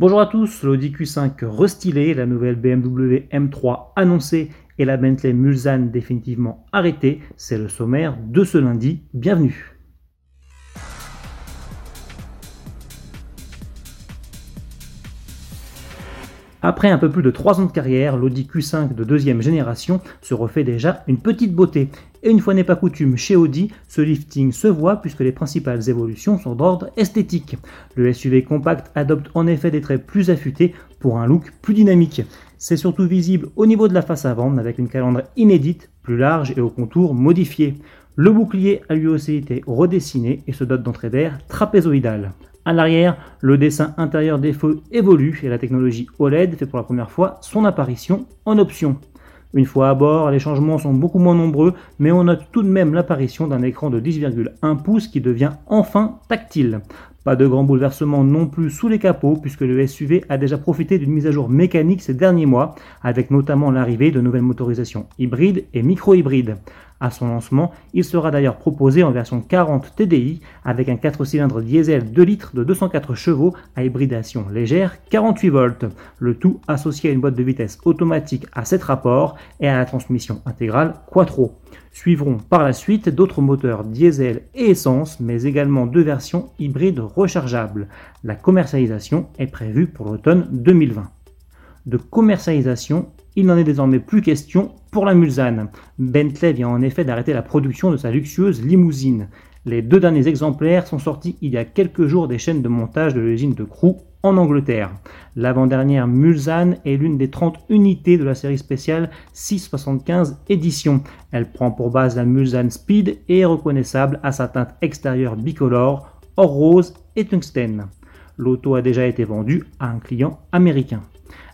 Bonjour à tous, l'Audi Q5 restylé, la nouvelle BMW M3 annoncée et la Bentley Mulsanne définitivement arrêtée, c'est le sommaire de ce lundi. Bienvenue. Après un peu plus de 3 ans de carrière, l'Audi Q5 de deuxième génération se refait déjà une petite beauté. Et une fois n'est pas coutume, chez Audi, ce lifting se voit puisque les principales évolutions sont d'ordre esthétique. Le SUV compact adopte en effet des traits plus affûtés pour un look plus dynamique. C'est surtout visible au niveau de la face avant avec une calandre inédite, plus large et au contour modifié. Le bouclier a lui aussi été redessiné et se dote d'entrée d'air trapézoïdale. À l'arrière, le dessin intérieur des feux évolue et la technologie OLED fait pour la première fois son apparition en option. Une fois à bord, les changements sont beaucoup moins nombreux, mais on note tout de même l'apparition d'un écran de 10,1 pouces qui devient enfin tactile. Pas de grands bouleversements non plus sous les capots, puisque le SUV a déjà profité d'une mise à jour mécanique ces derniers mois, avec notamment l'arrivée de nouvelles motorisations hybrides et micro-hybrides. À son lancement, il sera d'ailleurs proposé en version 40 TDI avec un 4 cylindres diesel 2 litres de 204 chevaux à hybridation légère 48 volts, le tout associé à une boîte de vitesse automatique à 7 rapports et à la transmission intégrale Quattro. Suivront par la suite d'autres moteurs diesel et essence, mais également deux versions hybrides rechargeables. La commercialisation est prévue pour l'automne 2020. De commercialisation, il n'en est désormais plus question pour la Mulsanne. Bentley vient en effet d'arrêter la production de sa luxueuse limousine. Les deux derniers exemplaires sont sortis il y a quelques jours des chaînes de montage de l'usine de Crewe en Angleterre. L'avant-dernière Mulsanne est l'une des 30 unités de la série spéciale 675 édition. Elle prend pour base la Mulsanne Speed et est reconnaissable à sa teinte extérieure bicolore, or rose et tungstène. L'auto a déjà été vendue à un client américain.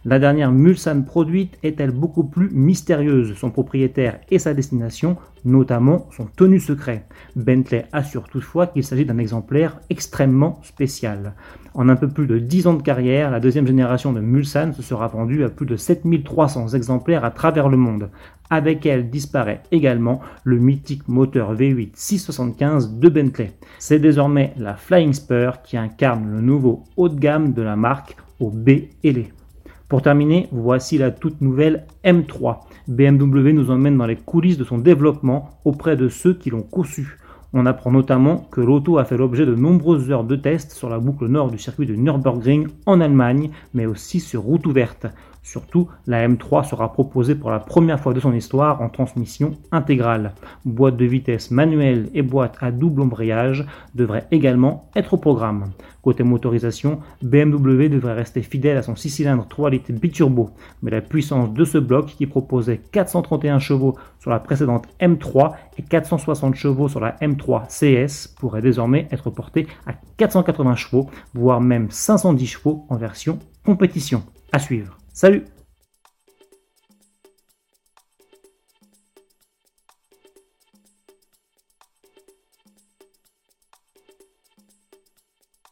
La dernière Mulsanne produite est-elle beaucoup plus mystérieuse Son propriétaire et sa destination, notamment, sont tenus secrets. Bentley assure toutefois qu'il s'agit d'un exemplaire extrêmement spécial. En un peu plus de 10 ans de carrière, la deuxième génération de Mulsanne se sera vendue à plus de 7300 exemplaires à travers le monde. Avec elle disparaît également le mythique moteur V8 675 de Bentley. C'est désormais la Flying Spur qui incarne le nouveau haut de gamme de la marque au B. Pour terminer, voici la toute nouvelle M3. BMW nous emmène dans les coulisses de son développement auprès de ceux qui l'ont conçu. On apprend notamment que l'auto a fait l'objet de nombreuses heures de tests sur la boucle nord du circuit de Nürburgring en Allemagne, mais aussi sur route ouverte. Surtout, la M3 sera proposée pour la première fois de son histoire en transmission intégrale. Boîte de vitesse manuelle et boîte à double embrayage devraient également être au programme. Côté motorisation, BMW devrait rester fidèle à son 6 cylindres 3 litres biturbo, mais la puissance de ce bloc qui proposait 431 chevaux sur la précédente M3 et 460 chevaux sur la M3 CS pourrait désormais être portée à 480 chevaux, voire même 510 chevaux en version compétition. À suivre. Salut